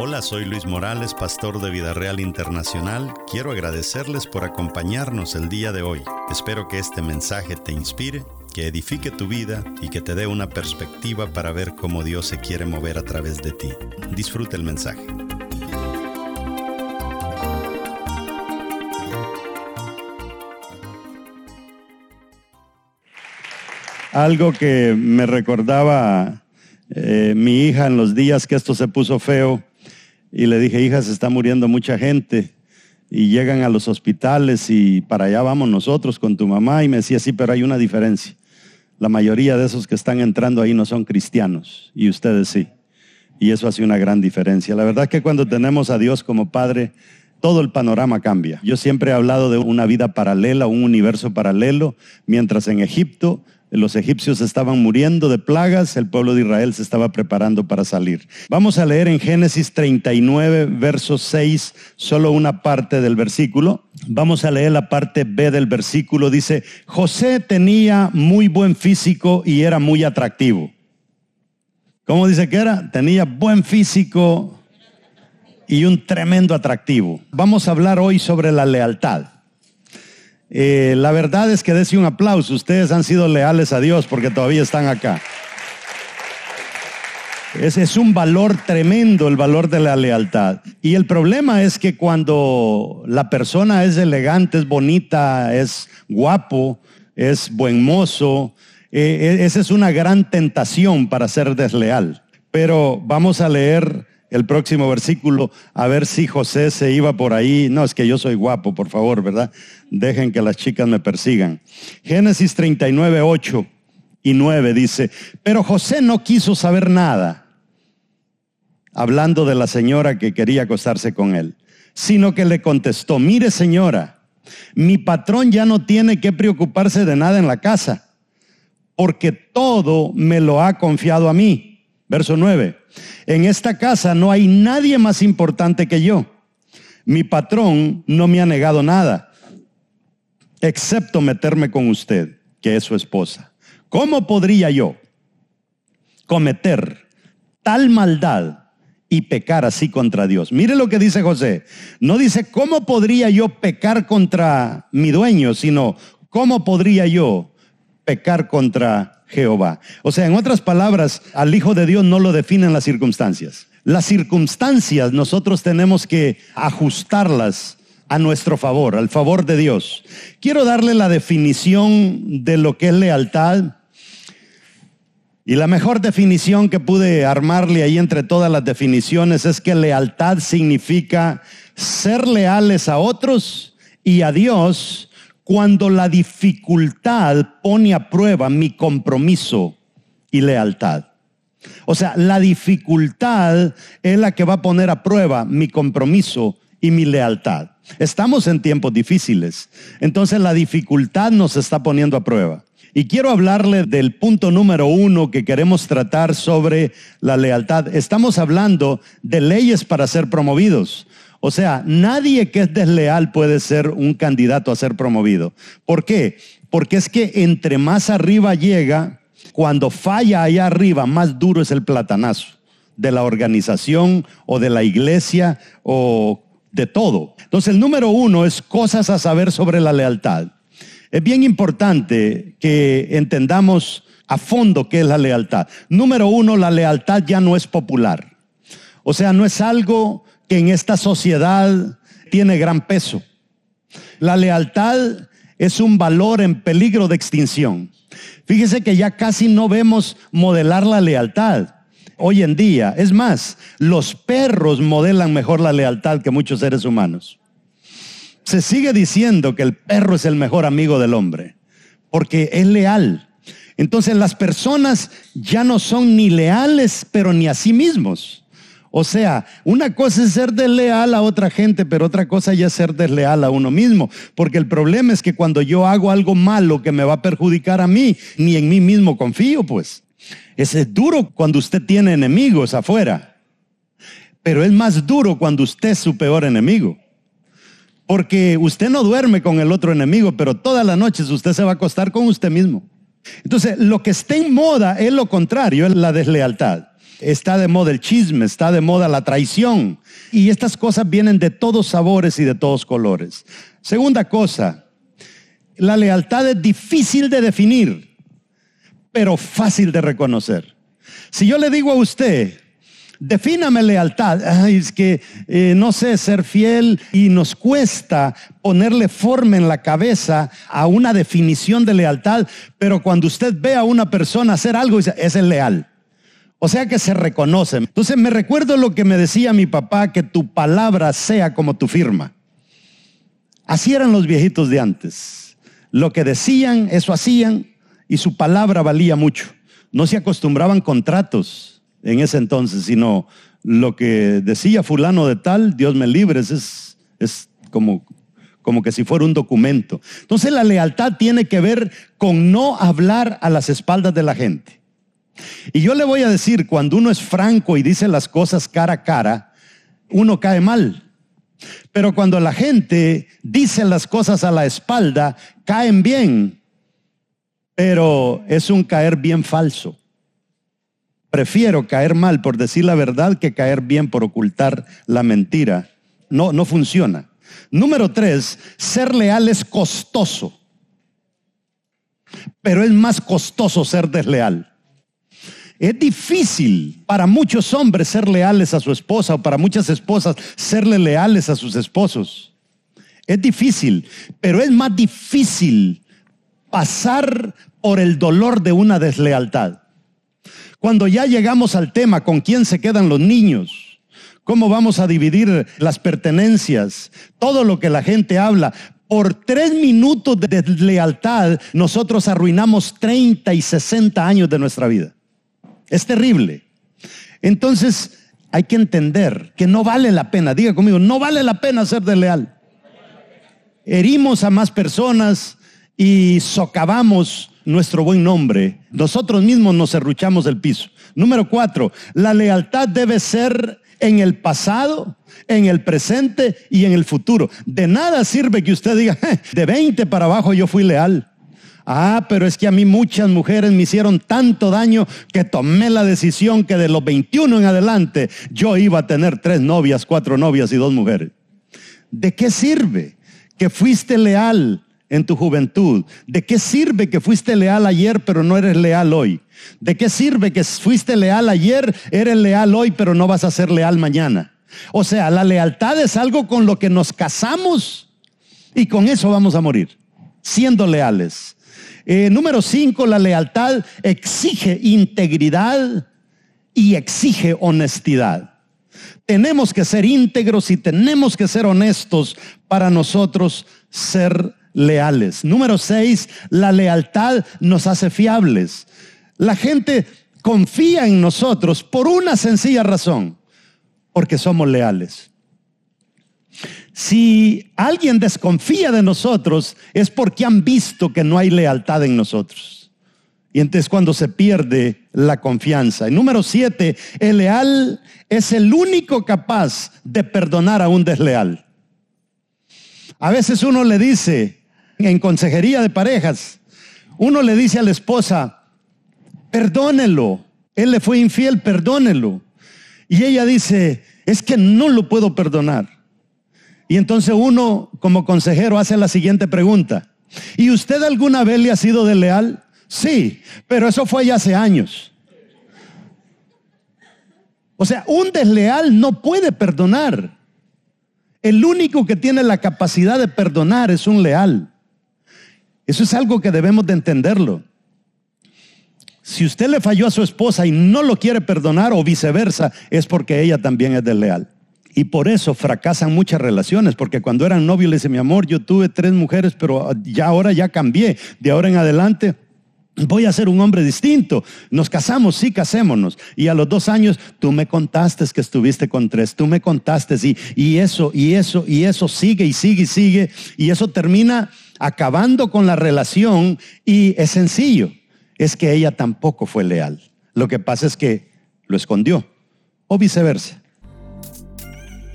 Hola, soy Luis Morales, pastor de Vida Real Internacional. Quiero agradecerles por acompañarnos el día de hoy. Espero que este mensaje te inspire, que edifique tu vida y que te dé una perspectiva para ver cómo Dios se quiere mover a través de ti. Disfruta el mensaje. Algo que me recordaba eh, mi hija en los días que esto se puso feo y le dije, hija, se está muriendo mucha gente y llegan a los hospitales y para allá vamos nosotros con tu mamá y me decía, sí, pero hay una diferencia. La mayoría de esos que están entrando ahí no son cristianos y ustedes sí. Y eso hace una gran diferencia. La verdad es que cuando tenemos a Dios como Padre, todo el panorama cambia. Yo siempre he hablado de una vida paralela, un universo paralelo, mientras en Egipto los egipcios estaban muriendo de plagas, el pueblo de Israel se estaba preparando para salir. Vamos a leer en Génesis 39, verso 6, solo una parte del versículo. Vamos a leer la parte B del versículo. Dice, José tenía muy buen físico y era muy atractivo. ¿Cómo dice que era? Tenía buen físico y un tremendo atractivo. Vamos a hablar hoy sobre la lealtad. Eh, la verdad es que dése un aplauso. Ustedes han sido leales a Dios porque todavía están acá. Ese es un valor tremendo, el valor de la lealtad. Y el problema es que cuando la persona es elegante, es bonita, es guapo, es buen mozo, eh, esa es una gran tentación para ser desleal. Pero vamos a leer el próximo versículo, a ver si José se iba por ahí. No, es que yo soy guapo, por favor, ¿verdad? Dejen que las chicas me persigan. Génesis 39, 8 y 9 dice, pero José no quiso saber nada, hablando de la señora que quería acostarse con él, sino que le contestó, mire señora, mi patrón ya no tiene que preocuparse de nada en la casa, porque todo me lo ha confiado a mí. Verso 9. En esta casa no hay nadie más importante que yo. Mi patrón no me ha negado nada, excepto meterme con usted, que es su esposa. ¿Cómo podría yo cometer tal maldad y pecar así contra Dios? Mire lo que dice José. No dice, ¿cómo podría yo pecar contra mi dueño? Sino, ¿cómo podría yo pecar contra Jehová. O sea, en otras palabras, al Hijo de Dios no lo definen las circunstancias. Las circunstancias nosotros tenemos que ajustarlas a nuestro favor, al favor de Dios. Quiero darle la definición de lo que es lealtad. Y la mejor definición que pude armarle ahí entre todas las definiciones es que lealtad significa ser leales a otros y a Dios cuando la dificultad pone a prueba mi compromiso y lealtad. O sea, la dificultad es la que va a poner a prueba mi compromiso y mi lealtad. Estamos en tiempos difíciles, entonces la dificultad nos está poniendo a prueba. Y quiero hablarle del punto número uno que queremos tratar sobre la lealtad. Estamos hablando de leyes para ser promovidos. O sea, nadie que es desleal puede ser un candidato a ser promovido. ¿Por qué? Porque es que entre más arriba llega, cuando falla allá arriba, más duro es el platanazo de la organización o de la iglesia o de todo. Entonces, el número uno es cosas a saber sobre la lealtad. Es bien importante que entendamos a fondo qué es la lealtad. Número uno, la lealtad ya no es popular. O sea, no es algo que en esta sociedad tiene gran peso. La lealtad es un valor en peligro de extinción. Fíjese que ya casi no vemos modelar la lealtad hoy en día. Es más, los perros modelan mejor la lealtad que muchos seres humanos. Se sigue diciendo que el perro es el mejor amigo del hombre, porque es leal. Entonces las personas ya no son ni leales, pero ni a sí mismos. O sea, una cosa es ser desleal a otra gente, pero otra cosa ya es ser desleal a uno mismo. Porque el problema es que cuando yo hago algo malo que me va a perjudicar a mí, ni en mí mismo confío, pues. Es duro cuando usted tiene enemigos afuera. Pero es más duro cuando usted es su peor enemigo. Porque usted no duerme con el otro enemigo, pero todas las noches usted se va a acostar con usted mismo. Entonces, lo que está en moda es lo contrario, es la deslealtad. Está de moda el chisme, está de moda la traición. Y estas cosas vienen de todos sabores y de todos colores. Segunda cosa, la lealtad es difícil de definir, pero fácil de reconocer. Si yo le digo a usted, defíname lealtad, es que eh, no sé, ser fiel y nos cuesta ponerle forma en la cabeza a una definición de lealtad, pero cuando usted ve a una persona hacer algo, dice, es leal. O sea que se reconoce. Entonces me recuerdo lo que me decía mi papá, que tu palabra sea como tu firma. Así eran los viejitos de antes. Lo que decían, eso hacían y su palabra valía mucho. No se acostumbraban contratos en ese entonces, sino lo que decía fulano de tal, Dios me libre, es, es como, como que si fuera un documento. Entonces la lealtad tiene que ver con no hablar a las espaldas de la gente. Y yo le voy a decir, cuando uno es franco y dice las cosas cara a cara, uno cae mal. Pero cuando la gente dice las cosas a la espalda, caen bien. Pero es un caer bien falso. Prefiero caer mal por decir la verdad que caer bien por ocultar la mentira. No, no funciona. Número tres, ser leal es costoso. Pero es más costoso ser desleal. Es difícil para muchos hombres ser leales a su esposa o para muchas esposas serle leales a sus esposos. Es difícil, pero es más difícil pasar por el dolor de una deslealtad. Cuando ya llegamos al tema con quién se quedan los niños, cómo vamos a dividir las pertenencias, todo lo que la gente habla, por tres minutos de deslealtad nosotros arruinamos 30 y 60 años de nuestra vida. Es terrible. Entonces hay que entender que no vale la pena, diga conmigo, no vale la pena ser desleal. Herimos a más personas y socavamos nuestro buen nombre. Nosotros mismos nos serruchamos el piso. Número cuatro, la lealtad debe ser en el pasado, en el presente y en el futuro. De nada sirve que usted diga, de 20 para abajo yo fui leal. Ah, pero es que a mí muchas mujeres me hicieron tanto daño que tomé la decisión que de los 21 en adelante yo iba a tener tres novias, cuatro novias y dos mujeres. ¿De qué sirve que fuiste leal en tu juventud? ¿De qué sirve que fuiste leal ayer pero no eres leal hoy? ¿De qué sirve que fuiste leal ayer, eres leal hoy pero no vas a ser leal mañana? O sea, la lealtad es algo con lo que nos casamos y con eso vamos a morir, siendo leales. Eh, número cinco, la lealtad exige integridad y exige honestidad. Tenemos que ser íntegros y tenemos que ser honestos para nosotros ser leales. Número seis, la lealtad nos hace fiables. La gente confía en nosotros por una sencilla razón, porque somos leales. Si alguien desconfía de nosotros es porque han visto que no hay lealtad en nosotros. Y entonces cuando se pierde la confianza. Y número siete, el leal es el único capaz de perdonar a un desleal. A veces uno le dice, en consejería de parejas, uno le dice a la esposa, perdónelo, él le fue infiel, perdónelo. Y ella dice, es que no lo puedo perdonar. Y entonces uno como consejero hace la siguiente pregunta. ¿Y usted alguna vez le ha sido desleal? Sí, pero eso fue ya hace años. O sea, un desleal no puede perdonar. El único que tiene la capacidad de perdonar es un leal. Eso es algo que debemos de entenderlo. Si usted le falló a su esposa y no lo quiere perdonar o viceversa, es porque ella también es desleal. Y por eso fracasan muchas relaciones, porque cuando eran novios le dice, mi amor, yo tuve tres mujeres, pero ya ahora ya cambié. De ahora en adelante voy a ser un hombre distinto. Nos casamos, sí, casémonos. Y a los dos años, tú me contaste que estuviste con tres, tú me contaste, y, y eso, y eso, y eso sigue y sigue y sigue. Y eso termina acabando con la relación y es sencillo, es que ella tampoco fue leal. Lo que pasa es que lo escondió o viceversa.